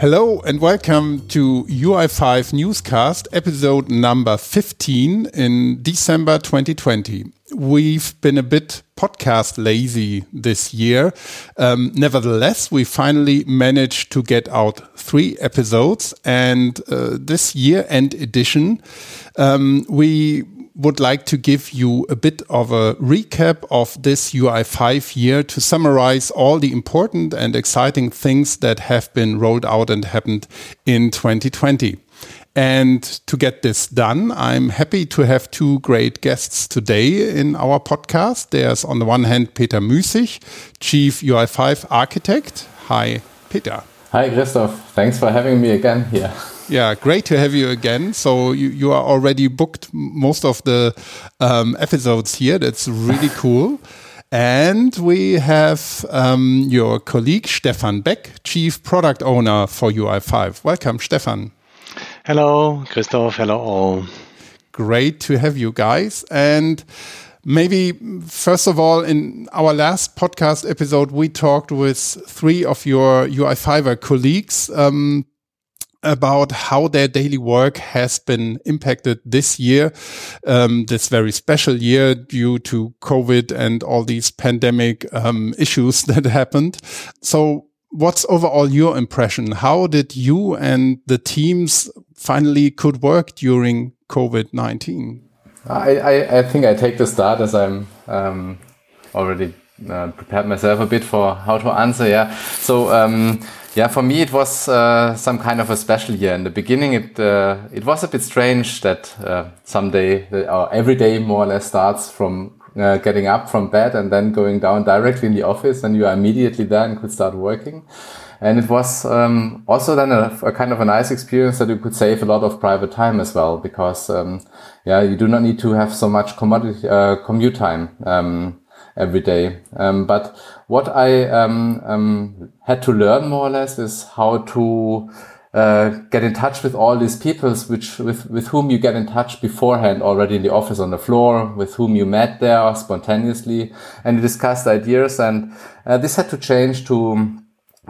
Hello and welcome to UI5 Newscast, episode number 15 in December 2020. We've been a bit podcast lazy this year. Um, nevertheless, we finally managed to get out three episodes, and uh, this year end edition, um, we would like to give you a bit of a recap of this UI5 year to summarize all the important and exciting things that have been rolled out and happened in 2020. And to get this done, I'm happy to have two great guests today in our podcast. There's on the one hand Peter Müßig, Chief UI5 Architect. Hi, Peter. Hi, Christoph. Thanks for having me again here. Yeah, great to have you again. So you, you are already booked most of the um, episodes here. That's really cool. And we have um, your colleague Stefan Beck, Chief Product Owner for UI5. Welcome, Stefan. Hello, Christoph. Hello, all. Great to have you guys. And maybe first of all, in our last podcast episode, we talked with three of your UI5er colleagues. Um, about how their daily work has been impacted this year, um, this very special year due to COVID and all these pandemic um, issues that happened. So what's overall your impression? How did you and the teams finally could work during COVID-19? I, I, I, think I take the start as I'm um, already uh, prepared myself a bit for how to answer. Yeah. So, um, yeah, for me it was uh, some kind of a special year. In the beginning, it uh, it was a bit strange that uh, someday or every day more or less starts from uh, getting up from bed and then going down directly in the office, and you are immediately there and could start working. And it was um, also then a, a, kind of a nice experience that you could save a lot of private time as well, because um, yeah, you do not need to have so much commodity uh, commute time. Um, every day. Um, but what I um, um, had to learn more or less is how to uh, get in touch with all these people which with with whom you get in touch beforehand already in the office on the floor with whom you met there spontaneously and you discussed ideas and uh, this had to change to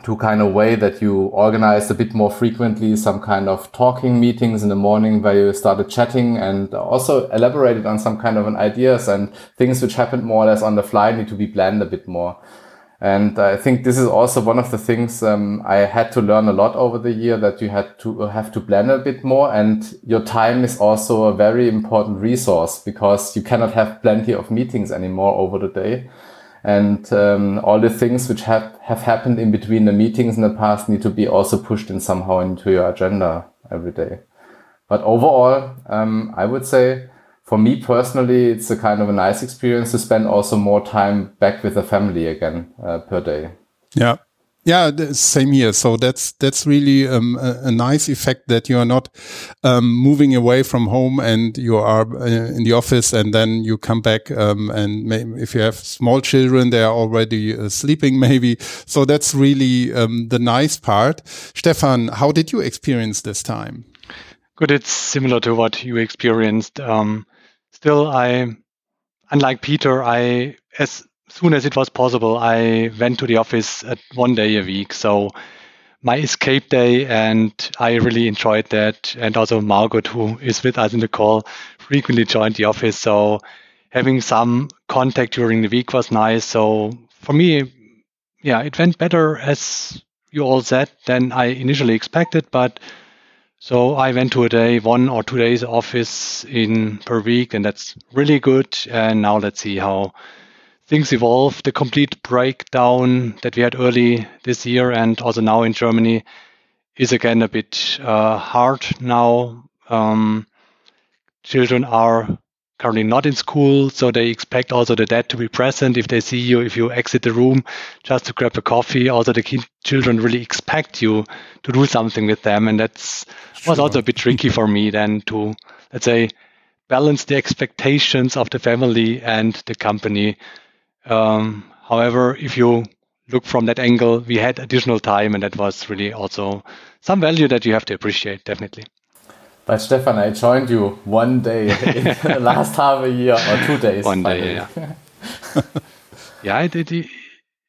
to kind of way that you organized a bit more frequently some kind of talking meetings in the morning where you started chatting and also elaborated on some kind of an ideas and things which happened more or less on the fly need to be planned a bit more. And I think this is also one of the things um, I had to learn a lot over the year that you had to have to plan a bit more. And your time is also a very important resource because you cannot have plenty of meetings anymore over the day and um, all the things which have, have happened in between the meetings in the past need to be also pushed in somehow into your agenda every day. But overall, um, I would say for me personally, it's a kind of a nice experience to spend also more time back with the family again uh, per day. Yeah. Yeah, same here. So that's that's really um, a, a, nice effect that you are not um, moving away from home and you are uh, in the office and then you come back um, and if you have small children, they are already uh, sleeping maybe. So that's really um, the nice part. Stefan, how did you experience this time? Good. It's similar to what you experienced. Um, still, I, unlike Peter, I as soon as it was possible, I went to the office at one day a week. So my escape day, and I really enjoyed that. And also Margot, who is with us in the call, frequently joined the office. So having some contact during the week was nice. So for me, yeah, it went better as you all said than I initially expected. But so I went to a day, one or two days office in per week, and that's really good. And now let's see how things evolve. The complete breakdown that we had early this year and also now in Germany is again a bit uh, hard now. Um, children are currently not in school, so they expect also the dad to be present if they see you, if you exit the room just to grab a coffee. Also, the kid, children really expect you to do something with them, and that's sure. was also a bit tricky for me then to let's say balance the expectations of the family and the company um, however, if you look from that angle, we had additional time, and that was really also some value that you have to appreciate, definitely. But Stefan, I joined you one day in the last half a year or two days. One day, yeah. yeah, it, it,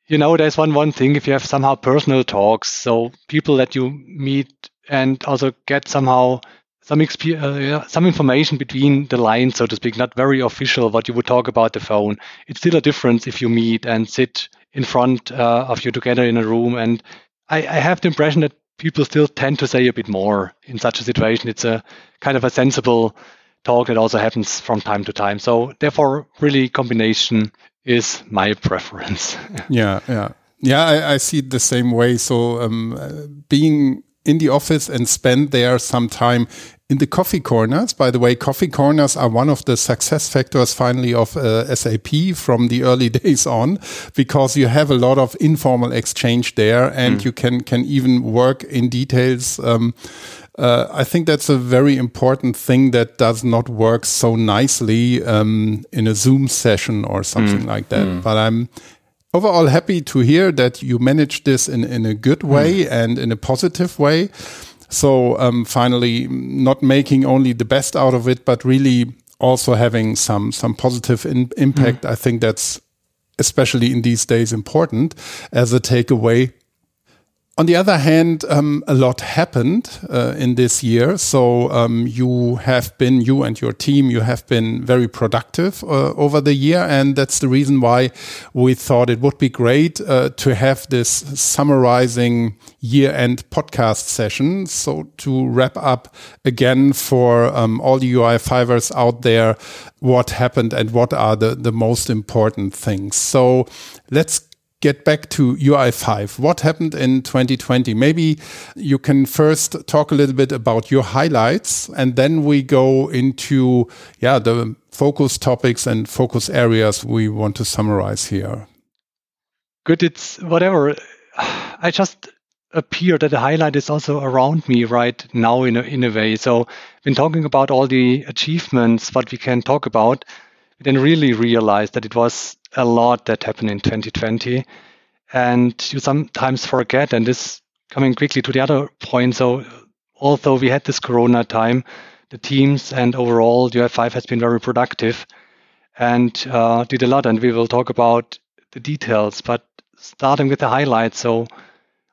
you know, there's one one thing if you have somehow personal talks, so people that you meet and also get somehow some uh, yeah, some information between the lines, so to speak, not very official what you would talk about the phone. It's still a difference if you meet and sit in front uh, of you together in a room. And I, I have the impression that people still tend to say a bit more in such a situation. It's a kind of a sensible talk that also happens from time to time. So therefore, really, combination is my preference. yeah, yeah, yeah. I, I, see it the same way. So um, uh, being in the office and spend there some time in the coffee corners. By the way, coffee corners are one of the success factors finally of uh, SAP from the early days on, because you have a lot of informal exchange there and mm. you can, can even work in details. Um, uh, I think that's a very important thing that does not work so nicely um, in a Zoom session or something mm. like that. Mm. But I'm overall happy to hear that you managed this in, in a good way mm. and in a positive way. So um, finally, not making only the best out of it, but really also having some some positive in, impact. Mm. I think that's especially in these days important as a takeaway on the other hand, um, a lot happened uh, in this year. So um, you have been, you and your team, you have been very productive uh, over the year. And that's the reason why we thought it would be great uh, to have this summarizing year end podcast session. So to wrap up again for um, all the UI5ers out there, what happened and what are the, the most important things. So let's get back to UI5. What happened in 2020? Maybe you can first talk a little bit about your highlights and then we go into yeah, the focus topics and focus areas we want to summarize here. Good, it's whatever. I just appear that the highlight is also around me right now in a, in a way. So when talking about all the achievements, what we can talk about, we then really realize that it was a lot that happened in 2020. And you sometimes forget, and this coming quickly to the other point. So, although we had this Corona time, the teams and overall UI5 has been very productive and uh, did a lot. And we will talk about the details, but starting with the highlights. So,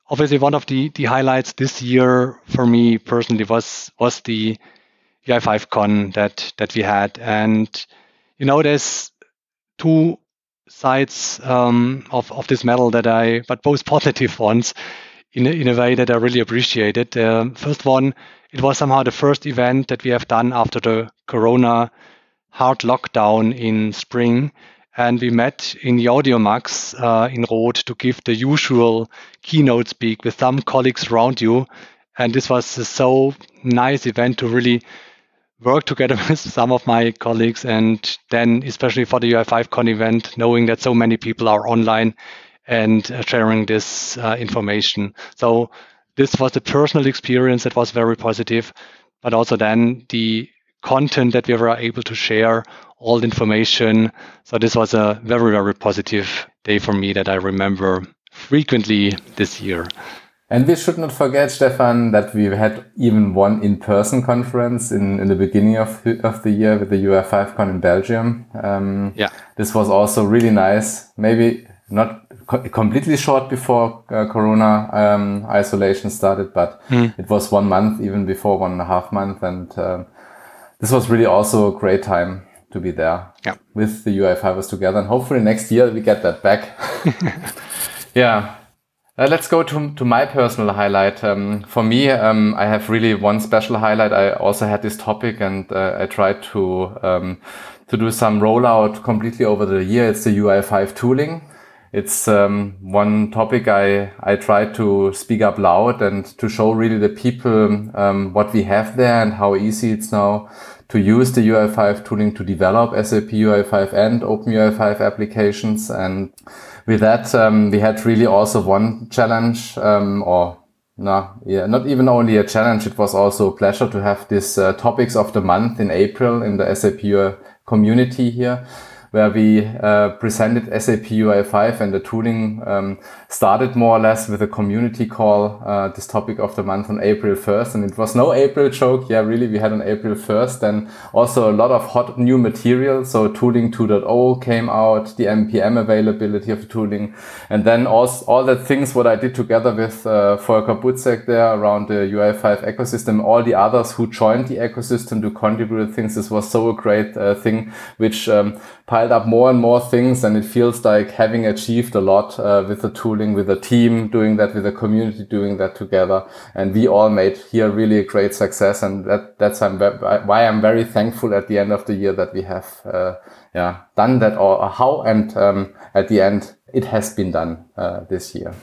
obviously, one of the, the highlights this year for me personally was was the UI5 Con that that we had, and you know, there's two sides um, of, of this medal that I, but both positive ones in a, in a way that I really appreciated. Um, first one, it was somehow the first event that we have done after the Corona hard lockdown in spring. And we met in the Audimax uh, in Rot to give the usual keynote speak with some colleagues around you. And this was a so nice event to really work together with some of my colleagues and then especially for the UI5Con event, knowing that so many people are online and uh, sharing this uh, information. So this was a personal experience that was very positive, but also then the content that we were able to share, all the information. So this was a very, very positive day for me that I remember frequently this year. And we should not forget, Stefan, that we had even one in-person conference in, in the beginning of, of the year with the UI5Con in Belgium. Um, yeah. This was also really nice. Maybe not co completely short before uh, Corona um, isolation started, but mm. it was one month, even before one and a half month. And uh, this was really also a great time to be there yeah. with the UI5ers together. And hopefully next year we get that back. yeah. Uh, let's go to, to my personal highlight. Um, for me, um, I have really one special highlight. I also had this topic and uh, I tried to, um, to do some rollout completely over the year. It's the UI5 tooling. It's um, one topic I, I tried to speak up loud and to show really the people um, what we have there and how easy it's now to use the UI5 tooling to develop SAP UI5 and OpenUI5 applications. And with that, um, we had really also one challenge, um, or no, yeah, not even only a challenge. It was also a pleasure to have this uh, topics of the month in April in the SAP community here, where we uh, presented SAP UI5 and the tooling um, started more or less with a community call, uh, this topic of the month on April 1st. And it was no April joke. Yeah, really, we had on April 1st. And also a lot of hot new material. So tooling 2.0 came out, the NPM availability of tooling. And then all, all the things what I did together with uh, Volker Buzek there around the UI5 ecosystem, all the others who joined the ecosystem to contribute things. This was so a great uh, thing, which um, piled up more and more things. And it feels like having achieved a lot uh, with the tooling, with the team doing that, with the community doing that together. And we all made here really a great success. And that, that's why I'm very thankful at the end of the year that we have, uh, yeah, done that or how. And um, at the end, it has been done uh, this year.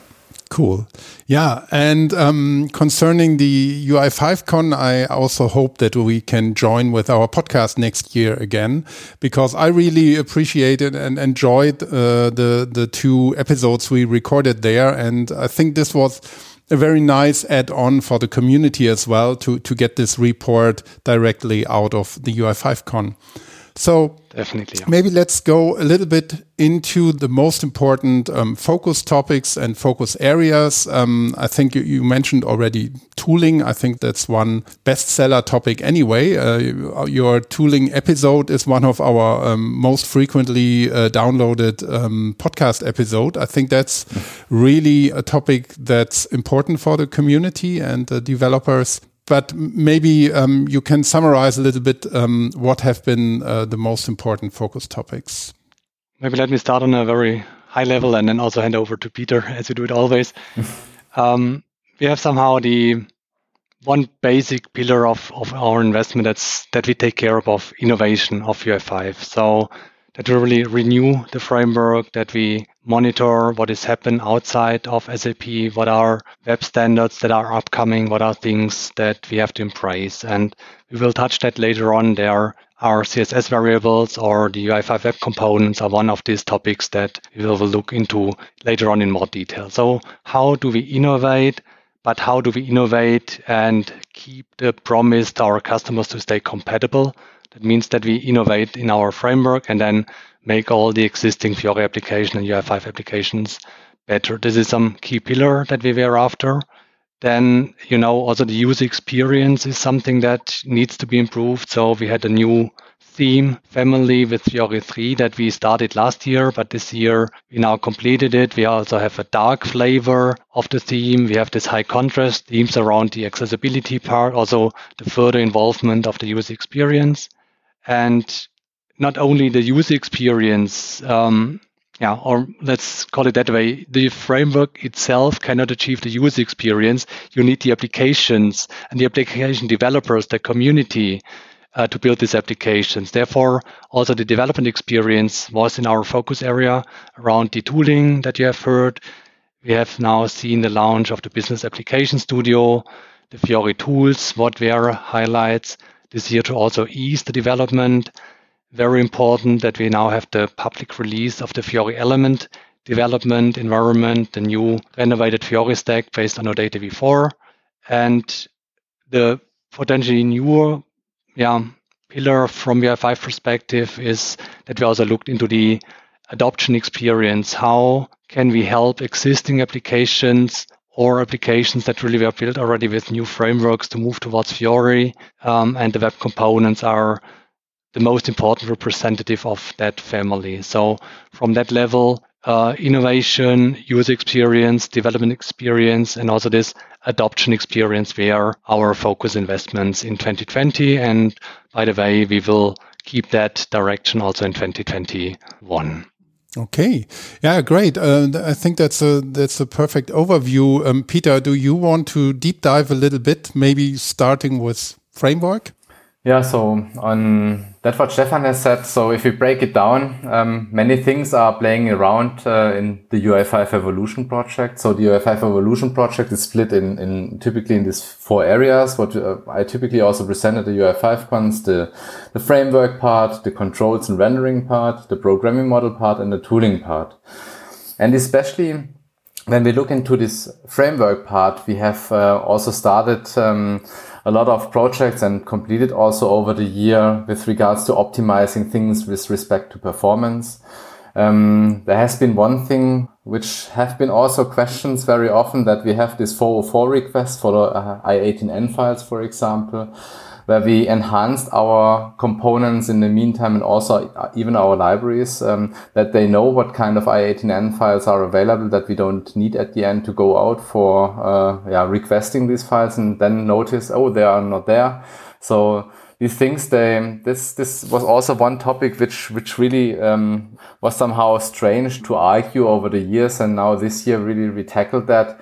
Cool. Yeah. And um, concerning the UI5Con, I also hope that we can join with our podcast next year again, because I really appreciated and enjoyed uh, the, the two episodes we recorded there. And I think this was a very nice add-on for the community as well to, to get this report directly out of the UI5Con. So definitely, yeah. maybe let's go a little bit into the most important um, focus topics and focus areas. Um, I think you, you, mentioned already tooling. I think that's one bestseller topic anyway. Uh, your tooling episode is one of our um, most frequently uh, downloaded um, podcast episode. I think that's really a topic that's important for the community and the developers but maybe um, you can summarize a little bit um, what have been uh, the most important focus topics. Maybe let me start on a very high level and then also hand over to Peter, as you do it always. um, we have somehow the one basic pillar of, of our investment that's that we take care of, of innovation of UI5. So that we really renew the framework, that we monitor what is happening outside of SAP, what are web standards that are upcoming, what are things that we have to embrace. And we will touch that later on. There are CSS variables or the UI5 web components are one of these topics that we will look into later on in more detail. So how do we innovate? But how do we innovate and keep the promise to our customers to stay compatible? That means that we innovate in our framework and then make all the existing Fiori application and UI5 applications better. This is some key pillar that we were after. Then, you know, also the user experience is something that needs to be improved. So we had a new theme family with Fiori 3 that we started last year, but this year we now completed it. We also have a dark flavor of the theme. We have this high contrast themes around the accessibility part, also the further involvement of the user experience. And not only the user experience, um, yeah, or let's call it that way, the framework itself cannot achieve the user experience. You need the applications and the application developers, the community, uh, to build these applications. Therefore, also the development experience was in our focus area around the tooling that you have heard. We have now seen the launch of the Business Application Studio, the Fiori tools, what were highlights this year to also ease the development very important that we now have the public release of the Fiori element development environment, the new renovated Fiori stack based on OData v4, and the potentially newer yeah, pillar from UI5 perspective is that we also looked into the adoption experience. How can we help existing applications or applications that really were built already with new frameworks to move towards Fiori? Um, and the web components are the most important representative of that family. So from that level, uh, innovation, user experience, development experience, and also this adoption experience were our focus investments in 2020. And by the way, we will keep that direction also in 2021. Okay, yeah, great. Uh, I think that's a that's a perfect overview. Um, Peter, do you want to deep dive a little bit, maybe starting with framework? Yeah, so on that what Stefan has said. So if we break it down, um, many things are playing around uh, in the UI5 Evolution project. So the UI5 Evolution project is split in, in typically in these four areas. What uh, I typically also presented the UI5 cons, the, the framework part, the controls and rendering part, the programming model part, and the tooling part. And especially when we look into this framework part, we have uh, also started um, a lot of projects and completed also over the year with regards to optimizing things with respect to performance. Um, there has been one thing which have been also questions very often that we have this 404 request for the uh, i18n files, for example where we enhanced our components in the meantime and also even our libraries um, that they know what kind of i18n files are available that we don't need at the end to go out for uh, yeah, requesting these files and then notice, oh, they are not there. So these things, they, this, this was also one topic which, which really um, was somehow strange to argue over the years. And now this year really we tackled that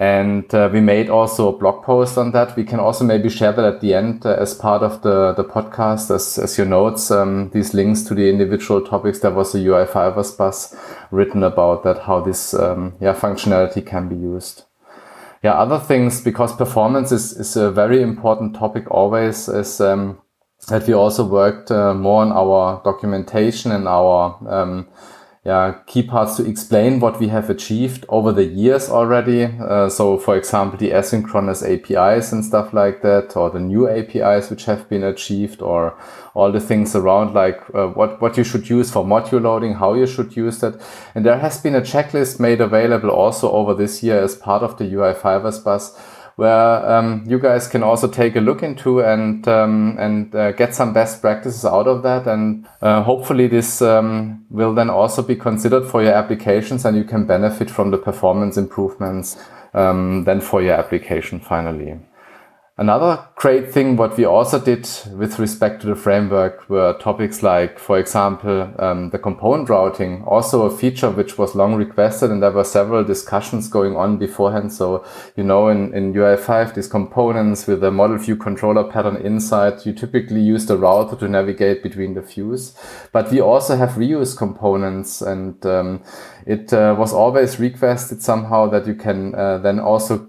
and uh, we made also a blog post on that. We can also maybe share that at the end uh, as part of the, the podcast, as, as your notes, um, these links to the individual topics. There was a UI5 bus written about that, how this um, yeah, functionality can be used. Yeah, other things, because performance is, is a very important topic always, is um, that we also worked uh, more on our documentation and our um, yeah, key parts to explain what we have achieved over the years already. Uh, so, for example, the asynchronous APIs and stuff like that, or the new APIs which have been achieved, or all the things around like uh, what, what you should use for module loading, how you should use that. And there has been a checklist made available also over this year as part of the UI5ers Buzz where um, you guys can also take a look into and um, and uh, get some best practices out of that. And uh, hopefully, this um, will then also be considered for your applications, and you can benefit from the performance improvements um, then for your application finally. Another great thing, what we also did with respect to the framework were topics like, for example, um, the component routing, also a feature which was long requested and there were several discussions going on beforehand. So, you know, in, in UI5, these components with the model view controller pattern inside, you typically use the router to navigate between the views. But we also have reuse components and um, it uh, was always requested somehow that you can uh, then also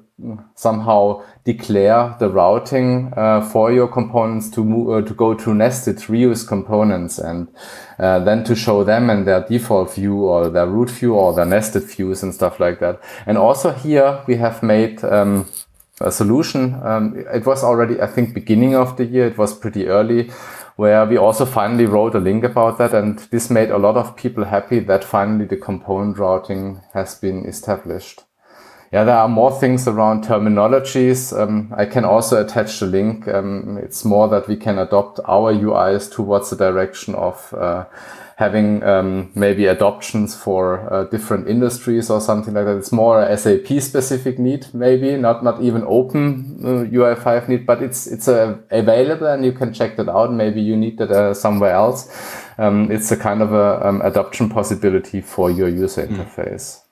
somehow declare the routing uh, for your components to move uh, to go to nested reuse components and uh, then to show them in their default view or their root view or their nested views and stuff like that. And also here we have made um, a solution. Um, it was already, I think, beginning of the year. It was pretty early where we also finally wrote a link about that. And this made a lot of people happy that finally the component routing has been established yeah, there are more things around terminologies. Um, I can also attach the link. Um, it's more that we can adopt our UIs towards the direction of uh, having um, maybe adoptions for uh, different industries or something like that. It's more a SAP specific need, maybe not not even open uh, UI5 need, but it's it's uh, available and you can check that out. Maybe you need that uh, somewhere else. Um, it's a kind of a um, adoption possibility for your user mm.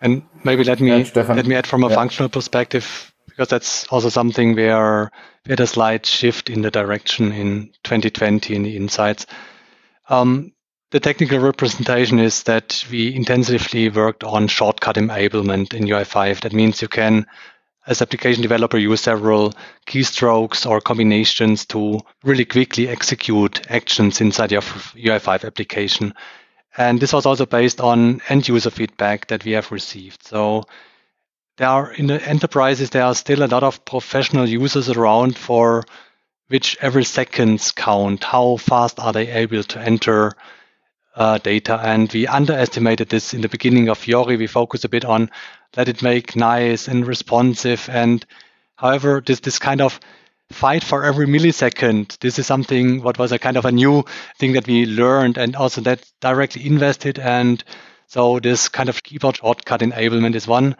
And maybe let me let me add from a yeah. functional perspective because that's also something where we had a slight shift in the direction in 2020 in the insights. Um, the technical representation is that we intensively worked on shortcut enablement in UI5. That means you can, as application developer, use several keystrokes or combinations to really quickly execute actions inside your UI5 application. And this was also based on end user feedback that we have received. So there are in the enterprises, there are still a lot of professional users around for which every seconds count. How fast are they able to enter uh, data? And we underestimated this in the beginning of Fiori. We focus a bit on let it make nice and responsive. And however, this this kind of fight for every millisecond. This is something what was a kind of a new thing that we learned and also that directly invested. And so this kind of keyboard shortcut enablement is one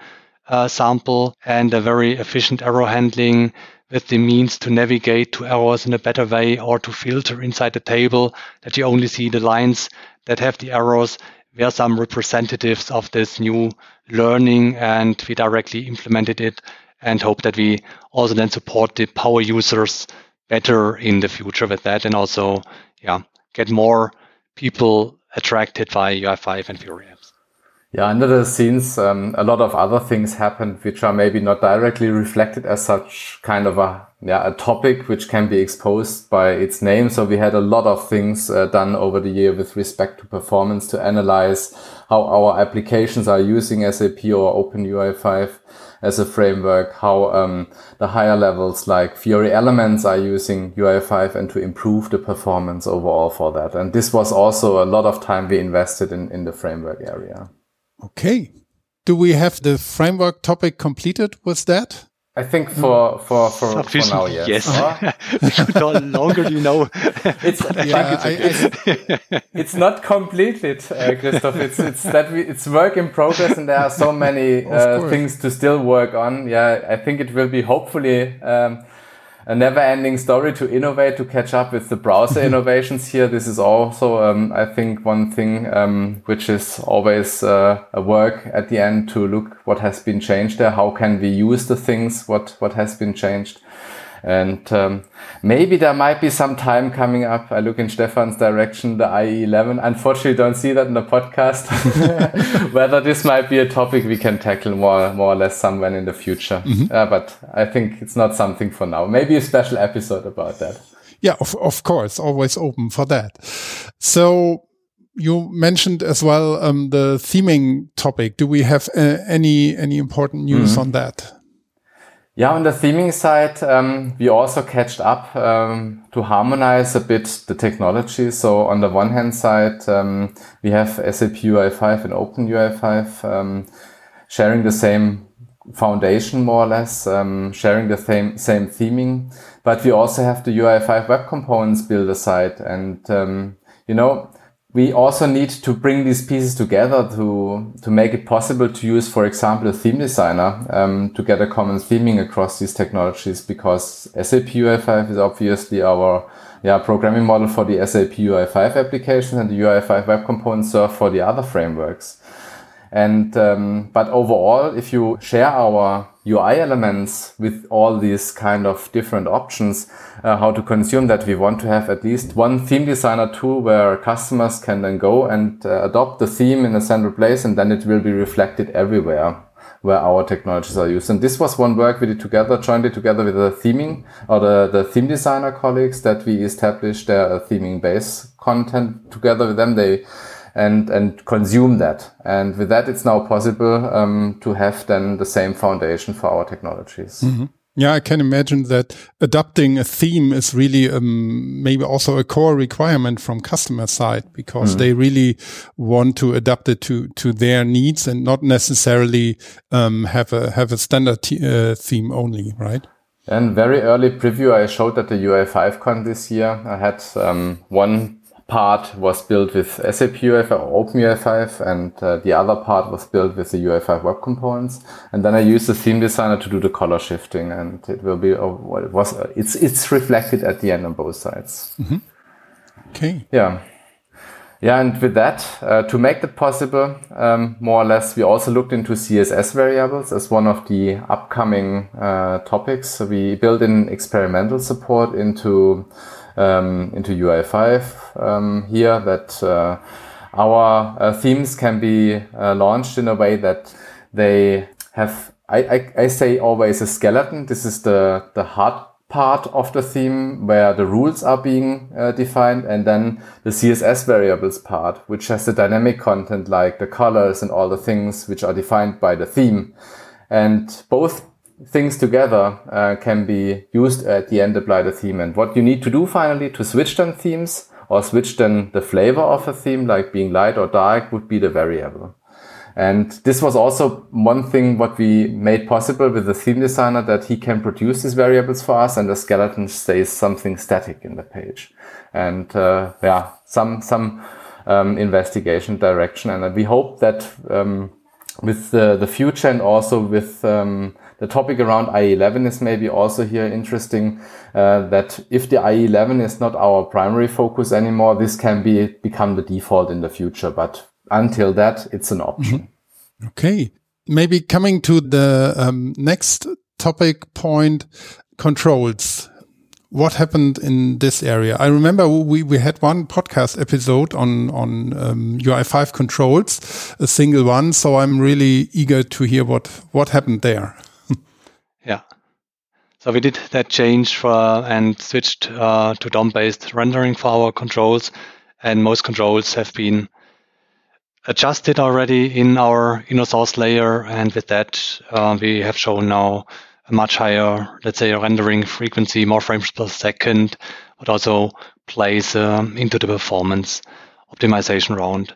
uh, sample and a very efficient error handling with the means to navigate to errors in a better way or to filter inside the table that you only see the lines that have the errors were some representatives of this new learning and we directly implemented it and hope that we also then support the power users better in the future with that and also yeah get more people attracted by UI5 and Fiori apps. Yeah, under the scenes, um, a lot of other things happened which are maybe not directly reflected as such kind of a yeah, a topic which can be exposed by its name. So we had a lot of things uh, done over the year with respect to performance to analyze how our applications are using SAP or OpenUI5 as a framework, how um, the higher levels like Fiori Elements are using UI5 and to improve the performance overall for that. And this was also a lot of time we invested in, in the framework area. Okay. Do we have the framework topic completed with that? I think for for for, for now, yes. yes. Uh, longer, you know. it's yeah, it's, it's, not completed, uh, Christoph. It's it's that we, it's work in progress, and there are so many uh, things to still work on. Yeah, I think it will be hopefully. Um, a never-ending story to innovate to catch up with the browser innovations here. This is also, um, I think, one thing um, which is always uh, a work at the end to look what has been changed there. How can we use the things? What what has been changed? And um, maybe there might be some time coming up. I look in Stefan's direction, the IE11. Unfortunately, don't see that in the podcast. Whether this might be a topic we can tackle more, more or less somewhere in the future. Mm -hmm. uh, but I think it's not something for now. Maybe a special episode about that. Yeah, of, of course, always open for that. So you mentioned as well um, the theming topic. Do we have uh, any any important news mm -hmm. on that? Yeah, on the theming side, um, we also catched up um, to harmonize a bit the technology. So on the one hand side, um, we have SAP UI5 and Open UI5 um, sharing the same foundation more or less, um, sharing the same, same theming. But we also have the UI5 web components builder side. And, um, you know, we also need to bring these pieces together to to make it possible to use, for example, a theme designer um, to get a common theming across these technologies. Because SAP UI5 is obviously our yeah programming model for the SAP UI5 applications, and the UI5 web components serve for the other frameworks. And um, but overall, if you share our UI elements with all these kind of different options, uh, how to consume that, we want to have at least one theme designer tool where customers can then go and uh, adopt the theme in a central place, and then it will be reflected everywhere where our technologies are used. And this was one work we did together, jointly together with the theming or the, the theme designer colleagues that we established their theming base content together with them. They and and consume that. And with that, it's now possible um, to have then the same foundation for our technologies. Mm -hmm. Yeah, I can imagine that adopting a theme is really um, maybe also a core requirement from customer side because mm. they really want to adapt it to to their needs and not necessarily um, have a have a standard uh, theme only, right? And very early preview, I showed at the UI5 Con this year. I had um, one part was built with SAP UI5 or OpenUI5, and uh, the other part was built with the UI5 web components. And then I used the theme designer to do the color shifting, and it will be oh, it was uh, it's it's reflected at the end on both sides. Mm -hmm. Okay. Yeah. Yeah, and with that, uh, to make that possible, um, more or less, we also looked into CSS variables as one of the upcoming uh, topics. So we built in experimental support into um, into UI5 um, here that uh, our uh, themes can be uh, launched in a way that they have, I, I, I, say always a skeleton. This is the, the hard part of the theme where the rules are being uh, defined and then the CSS variables part, which has the dynamic content like the colors and all the things which are defined by the theme. And both things together uh, can be used at the end apply the theme. And what you need to do finally to switch them themes or switch then the flavor of a theme, like being light or dark, would be the variable. And this was also one thing what we made possible with the theme designer that he can produce these variables for us and the skeleton stays something static in the page. And uh, yeah, some some um, investigation direction. And we hope that um, with the, the future and also with um, the topic around IE11 is maybe also here interesting uh, that if the IE11 is not our primary focus anymore, this can be become the default in the future. But until that, it's an option. Mm -hmm. Okay. Maybe coming to the um, next topic point, controls what happened in this area? I remember we, we had one podcast episode on on um, UI5 controls, a single one. So I'm really eager to hear what what happened there. Yeah. So we did that change for, and switched uh, to DOM-based rendering for our controls, and most controls have been adjusted already in our inner source layer, and with that uh, we have shown now a much higher, let's say, rendering frequency, more frames per second, but also plays um, into the performance optimization round.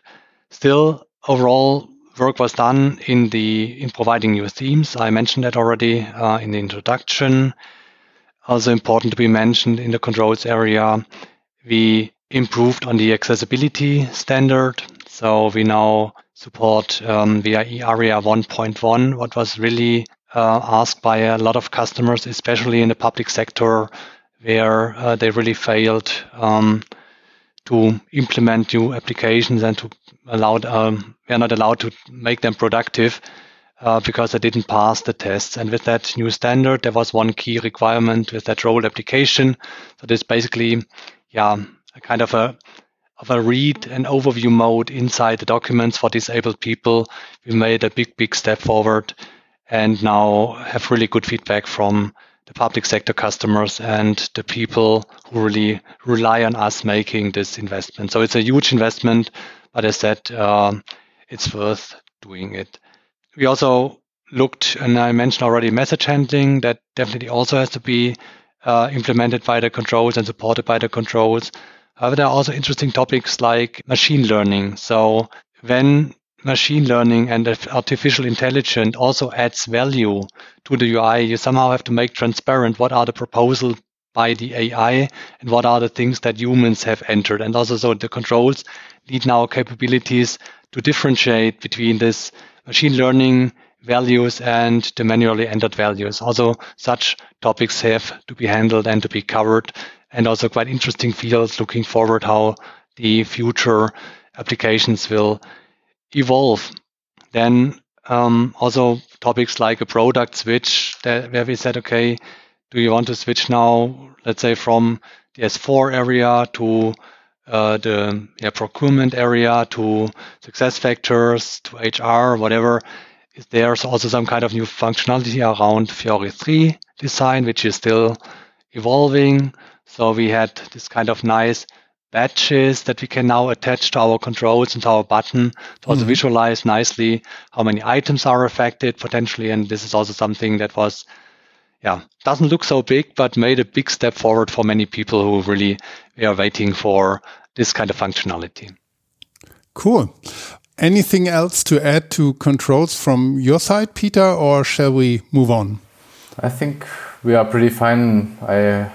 Still, overall, work was done in the in providing new themes. I mentioned that already uh, in the introduction. Also important to be mentioned in the controls area, we improved on the accessibility standard. So we now support um, WAI-ARIA 1.1, what was really uh, asked by a lot of customers, especially in the public sector, where uh, they really failed um, to implement new applications and to allow um, we are not allowed to make them productive uh, because they didn't pass the tests. And with that new standard, there was one key requirement with that role application. So this basically, yeah, a kind of a of a read and overview mode inside the documents for disabled people. We made a big, big step forward and now have really good feedback from the public sector customers and the people who really rely on us making this investment. So it's a huge investment, but as I said, uh, it's worth doing it. We also looked, and I mentioned already message handling, that definitely also has to be uh, implemented by the controls and supported by the controls. However, there are also interesting topics like machine learning. So when machine learning and artificial intelligence also adds value to the UI, you somehow have to make transparent what are the proposals by the AI and what are the things that humans have entered. And also, so the controls need now capabilities to differentiate between this machine learning values and the manually entered values. Also, such topics have to be handled and to be covered. And also, quite interesting fields looking forward how the future applications will evolve. Then um, also topics like a product switch that, where we said, okay, do you want to switch now, let's say from the S4 area to uh, the yeah, procurement area to SuccessFactors to HR, whatever. There's also some kind of new functionality around Fiori 3 design, which is still evolving. So we had this kind of nice badges that we can now attach to our controls and to our button to also mm-hmm. visualize nicely how many items are affected potentially. And this is also something that was, yeah, doesn't look so big, but made a big step forward for many people who really are waiting for this kind of functionality. Cool. Anything else to add to controls from your side, Peter, or shall we move on? I think we are pretty fine. I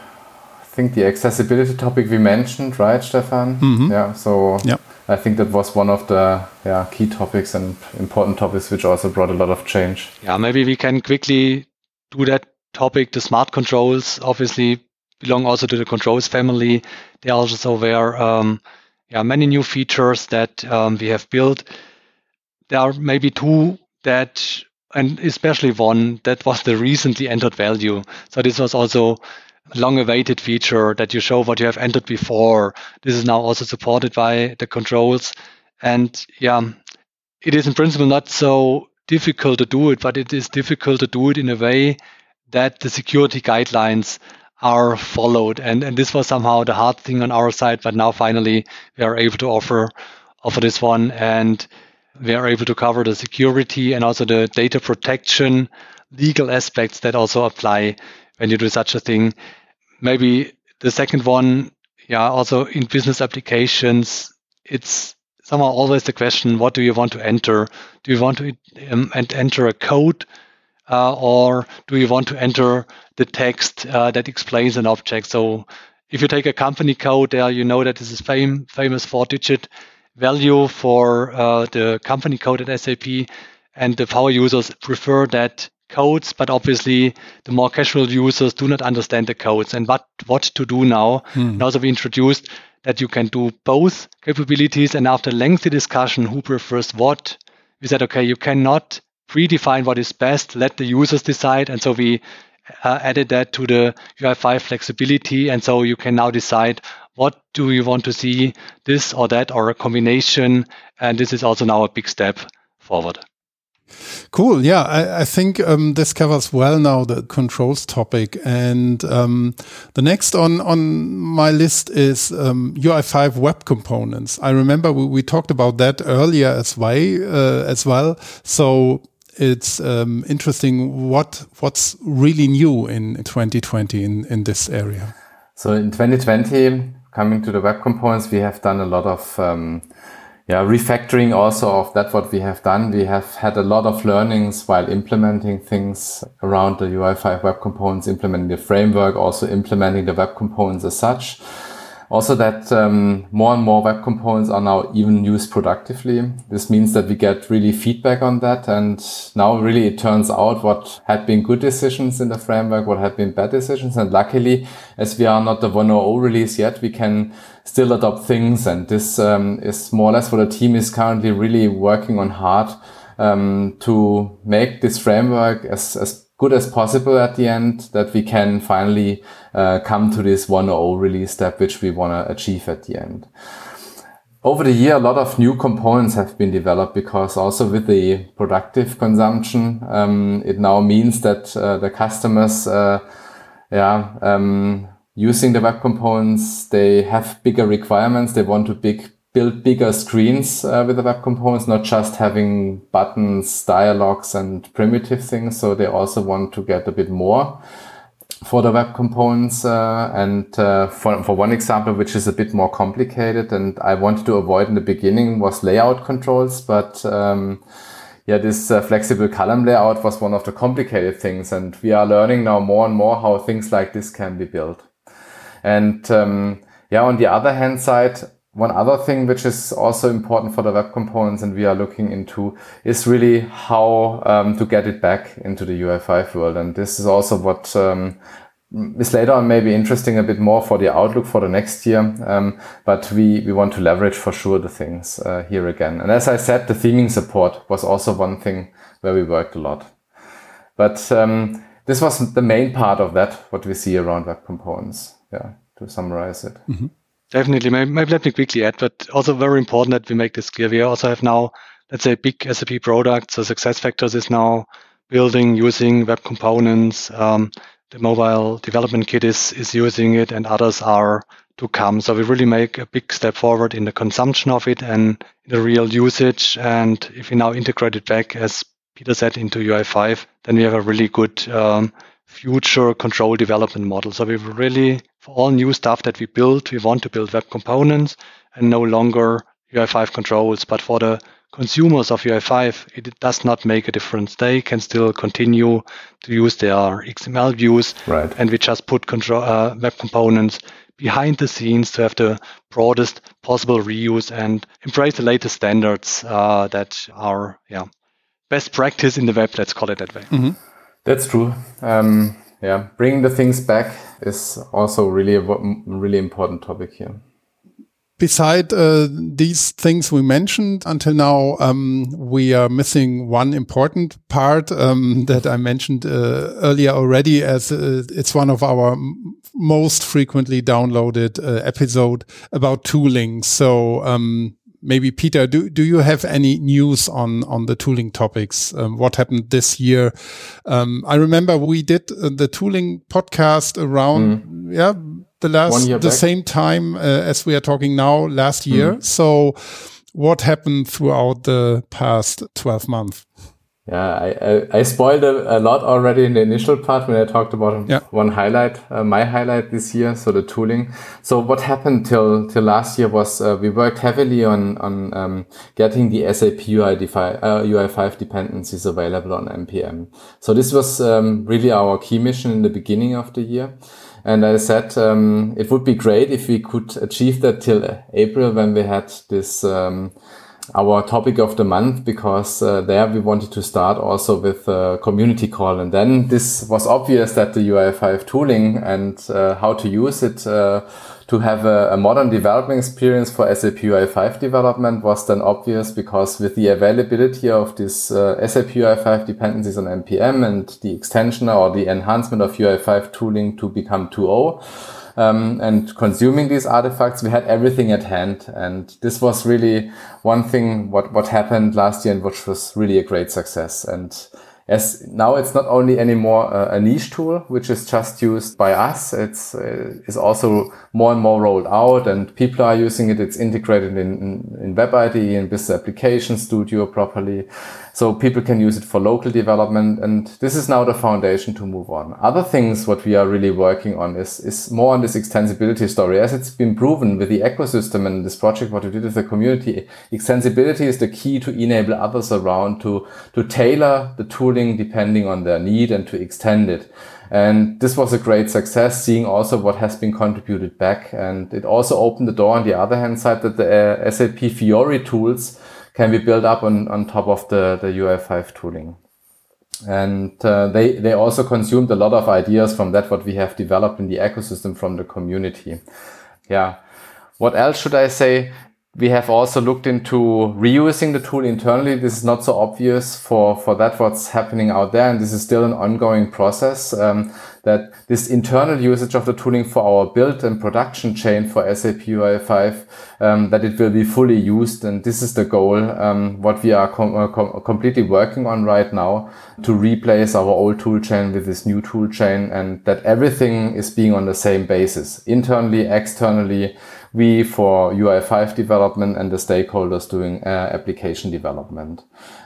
think the accessibility topic we mentioned, right, Stefan? Mm-hmm. Yeah. So yep. I think that was one of the yeah key topics and important topics, which also brought a lot of change. Yeah, maybe we can quickly do that topic. The smart controls obviously belong also to the controls family. They also were um, yeah many new features that um, we have built. There are maybe two that and especially one that was the recently entered value. So this was also a long awaited feature that you show what you have entered before. This is now also supported by the controls. And yeah, it is in principle not so difficult to do it, but it is difficult to do it in a way that the security guidelines are followed. And, and this was somehow the hard thing on our side, but now finally we are able to offer offer this one and we are able to cover the security and also the data protection legal aspects that also apply when you do such a thing. Maybe the second one, yeah, also in business applications, it's somehow always the question: What do you want to enter? Do you want to um, enter a code, uh, or do you want to enter the text uh, that explains an object? So, if you take a company code, there you know that this is fame, famous four-digit value for uh, the company code at SAP, and the power users prefer that codes, but obviously the more casual users do not understand the codes and what, what to do now. Mm. And also we introduced that you can do both capabilities and after lengthy discussion who prefers what, we said, okay, you cannot predefine what is best, let the users decide. And so we uh, added that to the UI5 flexibility. And so you can now decide what do you want to see, this or that, or a combination. And this is also now a big step forward. Cool. Yeah, I, I think um, this covers well now the controls topic. And um, the next on on my list is um, UI5 web components. I remember we, we talked about that earlier as. Uh, as well. So it's um, interesting what what's really new in 2020 in in this area. So in 2020, coming to the web components, we have done a lot of um, yeah, refactoring also of that what we have done. We have had a lot of learnings while implementing things around the UI5 web components, implementing the framework, also implementing the web components as such. Also that um, more and more web components are now even used productively. This means that we get really feedback on that. And now really it turns out what had been good decisions in the framework, what had been bad decisions. And luckily, as we are not the 1.0 release yet, we can still adopt things. And this um, is more or less what the team is currently really working on hard um, to make this framework as, as good as possible at the end that we can finally uh, come to this 1.0 release step, which we want to achieve at the end. Over the year, a lot of new components have been developed because also with the productive consumption, um, it now means that uh, the customers, uh, yeah, um, using the web components, they have bigger requirements. They want to big build bigger screens uh, with the web components, not just having buttons, dialogues, and primitive things. So they also want to get a bit more for the web components. Uh, and uh, for, for one example, which is a bit more complicated and I wanted to avoid in the beginning was layout controls, but um, yeah, this uh, flexible column layout was one of the complicated things. And we are learning now more and more how things like this can be built. And um, yeah, on the other hand side, one other thing which is also important for the web components and we are looking into is really how um, to get it back into the UI5 world. And this is also what um, is later on maybe interesting a bit more for the outlook for the next year. Um, but we, we want to leverage for sure the things uh, here again. And as I said, the theming support was also one thing where we worked a lot. But um, this was the main part of that, what we see around web components. Yeah, to summarize it. Mm -hmm. Definitely. Maybe, maybe, let me quickly add, but also very important that we make this clear. We also have now, let's say, big SAP products. So SuccessFactors is now building using web components. Um, the mobile development kit is, is using it and others are to come. So we really make a big step forward in the consumption of it and the real usage. And if we now integrate it back, as Peter said, into UI5, then we have a really good um, future control development model. So we really, for all new stuff that we build, we want to build web components and no longer UI5 controls. But for the consumers of UI5, it does not make a difference. They can still continue to use their XML views. Right. And we just put control, uh, web components behind the scenes to have the broadest possible reuse and embrace the latest standards uh, that are yeah, best practice in the web, let's call it that way. Mm-hmm. That's true. Um, yeah, bringing the things back is also really a really important topic here. Beside uh, these things we mentioned until now, um, we are missing one important part um, that I mentioned uh, earlier already, as uh, it's one of our most frequently downloaded uh, episode about tooling. So um, maybe Peter, do do you have any news on on the tooling topics? Um, what happened this year? Um, I remember we did uh, the tooling podcast around mm. yeah the last the back. same time uh, as we are talking now last year. Mm. So what happened throughout the past twelve months? Yeah, I, I, I spoiled a, a, lot already in the initial part when I talked about yeah. one highlight, uh, my highlight this year, so the tooling. So what happened till till last year was uh, we worked heavily on on um, getting the SAP UI uh, UI5 dependencies available on npm. So this was um, really our key mission in the beginning of the year. And I said um, it would be great if we could achieve that till April when we had this um, our topic of the month because uh, there we wanted to start also with a community call. And then this was obvious that the UI5 tooling and uh, how to use it uh, to have a, a, modern development experience for SAP UI5 development was then obvious because with the availability of this uh, SAP UI5 dependencies on NPM and the extension or the enhancement of UI5 tooling to become 2.0, um, and consuming these artifacts, we had everything at hand. And this was really one thing what, what happened last year and which was really a great success. And as now it's not only anymore a, a niche tool, which is just used by us. It's, uh, is also more and more rolled out and people are using it. It's integrated in, in, in WebIDE and Business Application Studio properly. So people can use it for local development. And this is now the foundation to move on. Other things, what we are really working on is, is more on this extensibility story. As it's been proven with the ecosystem and this project, what we did with the community, extensibility is the key to enable others around to, to tailor the tooling depending on their need and to extend it. And this was a great success, seeing also what has been contributed back. And it also opened the door on the other hand side that the uh, SAP Fiori tools can be built up on, on top of the, the UI5 tooling. And uh, they, they also consumed a lot of ideas from that, what we have developed in the ecosystem from the community. Yeah. What else should I say? we have also looked into reusing the tool internally. This is not so obvious for, for that what's happening out there. And this is still an ongoing process um, that this internal usage of the tooling for our build and production chain for SAP UI5, um, that it will be fully used. And this is the goal, um, what we are com uh, com completely working on right now to replace our old tool chain with this new tool chain and that everything is being on the same basis, internally, externally, we for UI5 development and the stakeholders doing uh, application development.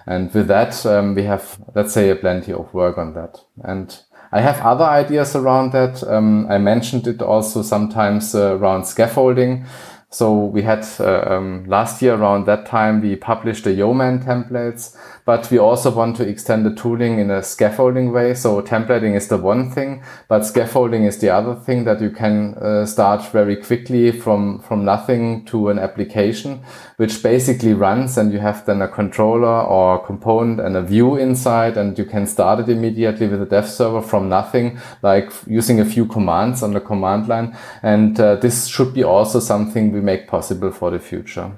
And with that, um, we have, let's say, a plenty of work on that. And I have other ideas around that. Um, I mentioned it also sometimes uh, around scaffolding. So we had uh, um, last year around that time, we published the Yeoman templates but we also want to extend the tooling in a scaffolding way. So templating is the one thing, but scaffolding is the other thing that you can uh, start very quickly from, from nothing to an application, which basically runs and you have then a controller or component and a view inside and you can start it immediately with a dev server from nothing, like using a few commands on the command line. And uh, this should be also something we make possible for the future.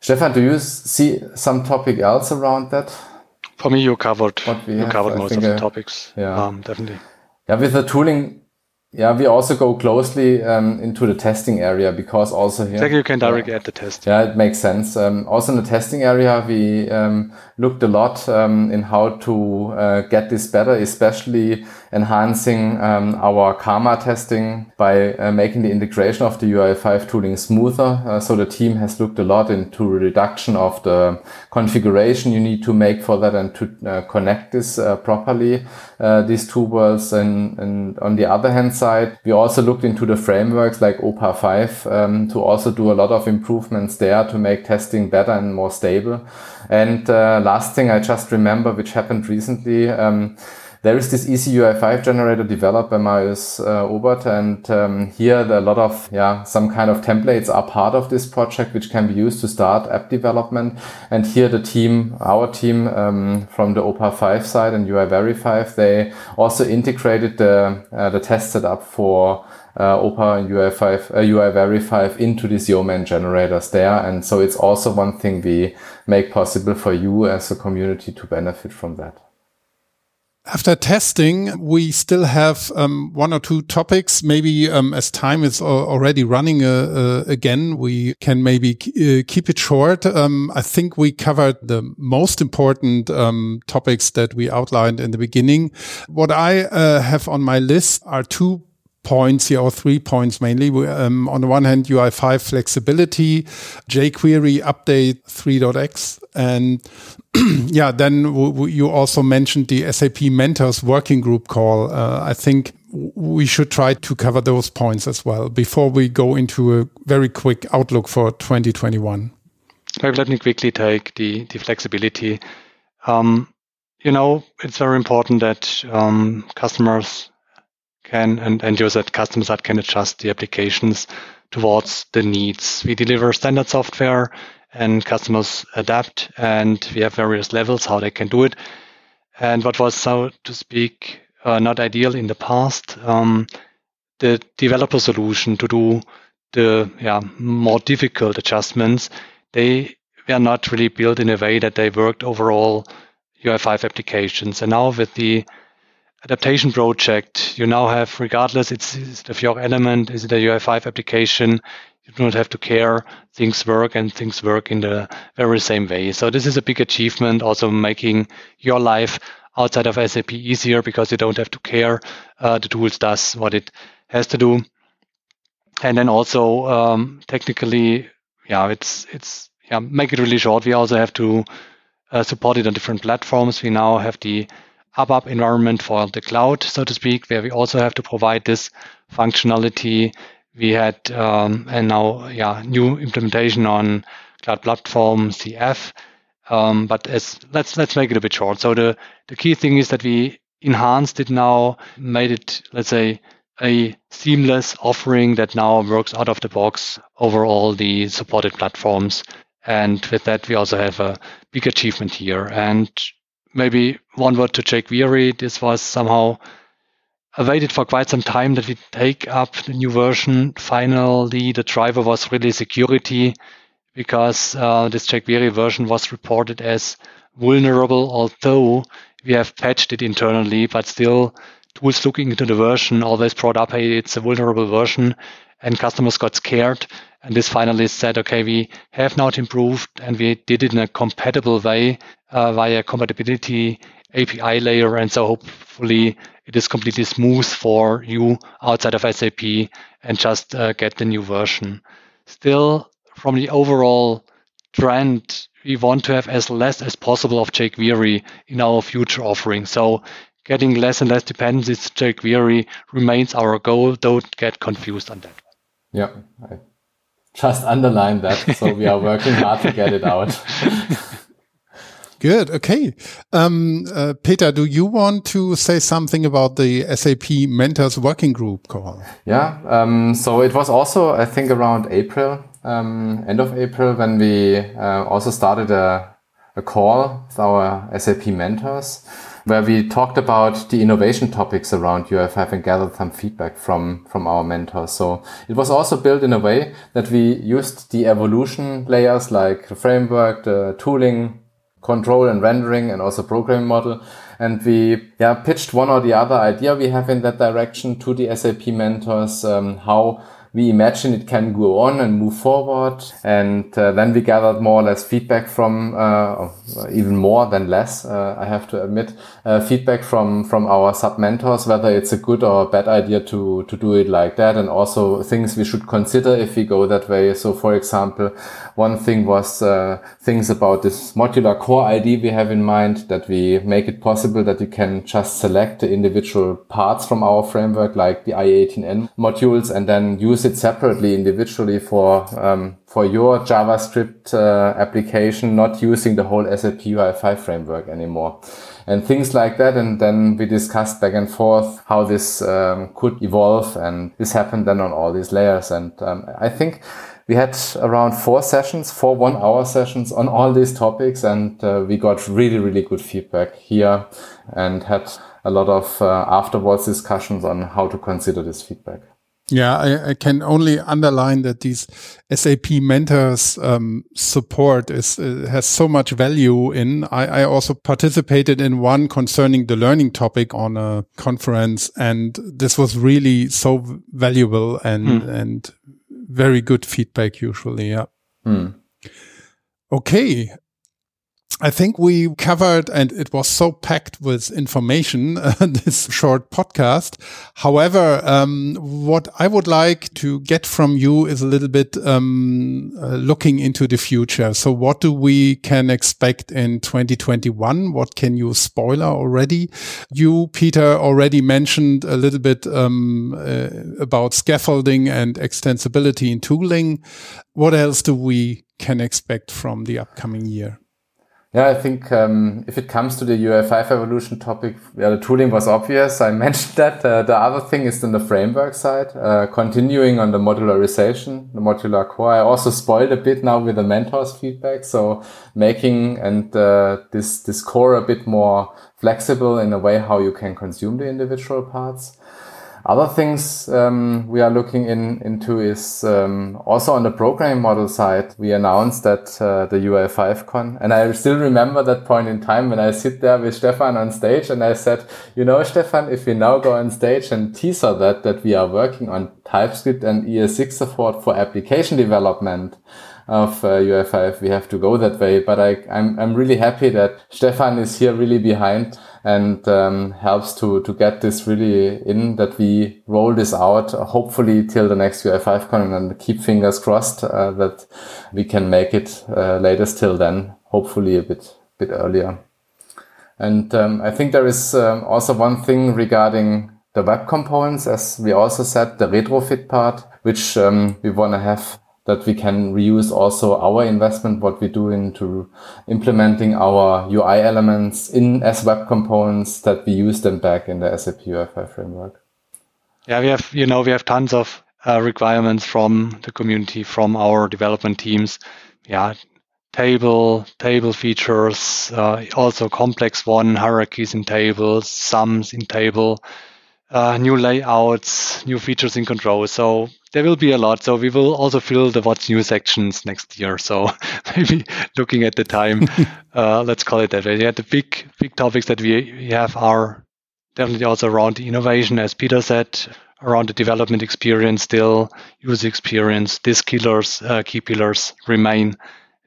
Stefan, do you see some topic else around that? For me, you covered you have, covered I most of the uh, topics. Yeah, um, definitely. Yeah, with the tooling, yeah, we also go closely um, into the testing area because also here. Exactly, you can directly add the test. Yeah, it makes sense. Um, also in the testing area, we um, looked a lot um, in how to uh, get this better, especially enhancing um, our karma testing by uh, making the integration of the UI5 tooling smoother. Uh, so the team has looked a lot into reduction of the configuration you need to make for that and to uh, connect this uh, properly, uh, these two worlds. And, and, on the other hand side, we also looked into the frameworks like OPA 5 um, to also do a lot of improvements there to make testing better and more stable. And uh, last thing I just remember, which happened recently, um, there is this easy-ui5 generator developed by Marius uh, Obert, and um, here a lot of yeah some kind of templates are part of this project, which can be used to start app development. And here the team, our team um, from the OPA 5 side and UIVeri5, they also integrated the uh, the test setup for uh, OPA and UI5, uh, UIVeri5 into these Yeoman generators there. And so it's also one thing we make possible for you as a community to benefit from that. After testing, we still have um, one or two topics. Maybe um, as time is already running uh, uh, again, we can maybe uh, keep it short. Um, I think we covered the most important um, topics that we outlined in the beginning. What I uh, have on my list are two points here, or three points mainly. Um, on the one hand, UI5 flexibility, jQuery update 3.x, and yeah, then you also mentioned the SAP Mentors Working Group call. Uh, I think we should try to cover those points as well before we go into a very quick outlook for 2021. Maybe let me quickly take the, the flexibility. Um, you know, it's very important that um, customers can and, and that customers that can adjust the applications towards the needs. We deliver standard software and customers adapt and we have various levels how they can do it. And what was, so to speak, uh, not ideal in the past, um, the developer solution to do the yeah, more difficult adjustments, they were not really built in a way that they worked overall UI5 applications. And now with the adaptation project, you now have, regardless, it's, it's the Fiori element, is it a UI5 application, you do not have to care. Things work and things work in the very same way. So this is a big achievement, also making your life outside of SAP easier because you don't have to care. Uh, the tools does what it has to do. And then also um, technically, yeah, it's it's yeah, make it really short. We also have to uh, support it on different platforms. We now have the ABAP environment for the cloud, so to speak, where we also have to provide this functionality we had um, and now yeah new implementation on cloud platform CF. Um, but as let's let's make it a bit short. So the the key thing is that we enhanced it now, made it let's say a seamless offering that now works out of the box over all the supported platforms. And with that, we also have a big achievement here. And maybe one word to jQuery. This was somehow waited for quite some time that we take up the new version. Finally, the driver was really security because uh, this jQuery version was reported as vulnerable, although we have patched it internally, but still tools looking into the version always brought up, hey, it's a vulnerable version, and customers got scared. And this finally said, okay, we have now improved and we did it in a compatible way uh, via compatibility API layer. And so hopefully it is completely smooth for you outside of SAP and just uh, get the new version. Still, from the overall trend, we want to have as less as possible of jQuery in our future offering. So getting less and less dependencies to jQuery remains our goal. Don't get confused on that. Yeah, I just underline that. So we are working hard to get it out. Good. Okay. Um, uh, Peter, do you want to say something about the SAP Mentors Working Group call? Yeah. Um, so it was also, I think, around April, um, end of April, when we uh, also started a, a call with our SAP mentors, where we talked about the innovation topics around UI5 and gathered some feedback from, from our mentors. So it was also built in a way that we used the evolution layers like the framework, the tooling, control and rendering and also programming model. And we yeah pitched one or the other idea we have in that direction to the SAP mentors, um, how we imagine it can go on and move forward. And uh, then we gathered more or less feedback from, uh, even more than less, uh, I have to admit, uh, feedback from, from our SAP mentors, whether it's a good or a bad idea to, to do it like that. And also things we should consider if we go that way. So for example, one thing was uh, things about this modular core ID we have in mind that we make it possible that you can just select the individual parts from our framework, like the i18n modules, and then use it separately individually for um, for your JavaScript uh, application, not using the whole SAP UI5 framework anymore and things like that. And then we discussed back and forth how this um, could evolve. And this happened then on all these layers. And um, I think we had around four sessions, four one hour sessions on all these topics. And uh, we got really, really good feedback here and had a lot of uh, afterwards discussions on how to consider this feedback. Yeah, I, I, can only underline that these SAP mentors um, support is uh, has so much value in. I, I, also participated in one concerning the learning topic on a conference, and this was really so valuable and hmm. and very good feedback usually. Yeah. Hmm. Okay. I think we covered, and it was so packed with information, uh, this short podcast. However, um, what I would like to get from you is a little bit um, uh, looking into the future. So, what do we can expect in 2021? What can you spoiler already? You, Peter, already mentioned a little bit um, uh, about scaffolding and extensibility in tooling. What else do we can expect from the upcoming year? Yeah, I think um, if it comes to the UI5 evolution topic, yeah, the tooling was obvious. I mentioned that. Uh, the other thing is in the framework side, uh, continuing on the modularization, the modular core. I also spoiled a bit now with the mentors feedback. So making and uh, this this core a bit more flexible in a way how you can consume the individual parts. Other things um, we are looking in, into is um, also on the programming model side. We announced that uh, the UI5 Con, and I still remember that point in time when I sit there with Stefan on stage, and I said, "You know, Stefan, if we now go on stage and teaser that that we are working on TypeScript and ES6 support for application development." Of uh, UI5, we have to go that way. But I, I'm, I'm really happy that Stefan is here really behind and um, helps to, to get this really in that we roll this out, hopefully till the next UI5 con and keep fingers crossed uh, that we can make it uh, latest till then, hopefully a bit, bit earlier. And um, I think there is um, also one thing regarding the web components, as we also said, the retrofit part, which um, we want to have that we can reuse also our investment, what we do into implementing our UI elements in as web components that we use them back in the SAP UI5 framework. Yeah, we have, you know, we have tons of uh, requirements from the community, from our development teams. Yeah, table, table features, uh, also complex one, hierarchies in tables, sums in table, uh, new layouts, new features in control. So there will be a lot. So we will also fill the what's new sections next year. So maybe looking at the time, uh, let's call it that way. Yeah, the big big topics that we have are definitely also around the innovation, as Peter said, around the development experience, still user experience. These killers, uh, key pillars remain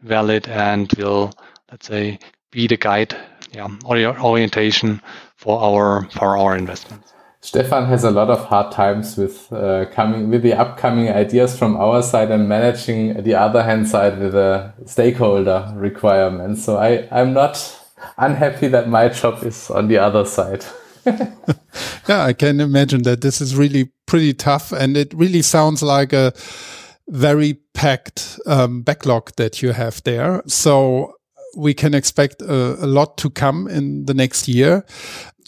valid and will, let's say, be the guide, yeah, or orientation for our for our investments. Stefan has a lot of hard times with uh, coming with the upcoming ideas from our side and managing the other hand side with the stakeholder requirements. So I, I'm not unhappy that my job is on the other side. yeah, I can imagine that this is really pretty tough and it really sounds like a very packed um, backlog that you have there. So we can expect a, a, lot to come in the next year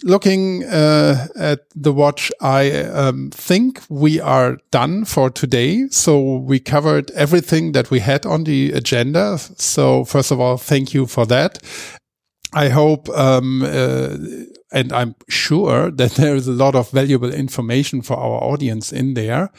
looking uh, at the watch, I um, think we are done for today. So we covered everything that we had on the agenda. So first of all, thank you for that. I hope um, uh, and I'm sure that there is a lot of valuable information for our audience in there.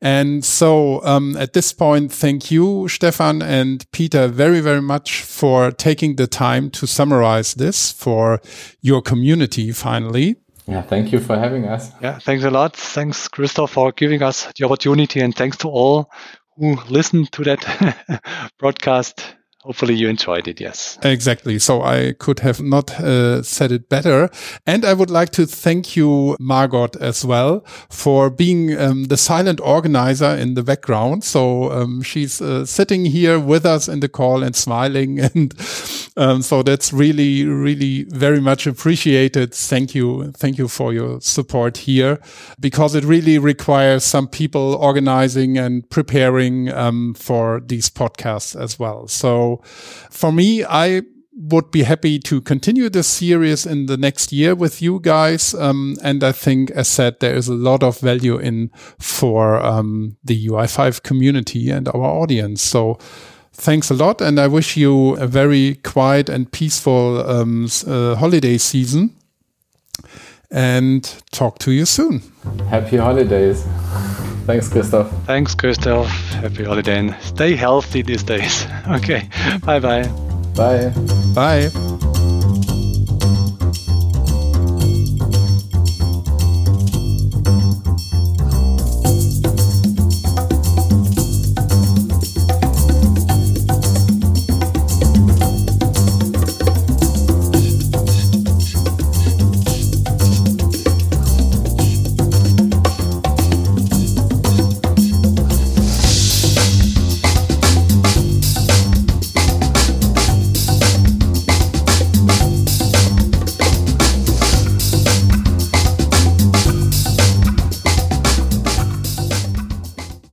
And so um, at this point, thank you, Stefan and Peter, very, very much for taking the time to summarize this for your community finally. Yeah, thank you for having us. Yeah, thanks a lot. Thanks, Christoph, for giving us the opportunity, and thanks to all who listened to that broadcast hopefully you enjoyed it yes. Exactly. So i could have not uh, said it better. And i would like to thank you margot as well for being um, the silent organizer in the background. So um, she's uh, sitting here with us in the call and smiling and um, so that's really really very much appreciated thank you thank you for your support here because it really requires some people organizing and preparing um, for these podcasts as well so for me, I would be happy to continue this series in the next year with you guys. Um, and I think, as said, there is a lot of value in for um, the UI5 community and our audience. So thanks a lot. And I wish you a very quiet and peaceful um, uh, holiday season. And talk to you soon. Happy holidays. Thanks, Christoph. Thanks, Christoph. Happy holiday and stay healthy these days. Okay. Bye-bye. Bye. Bye.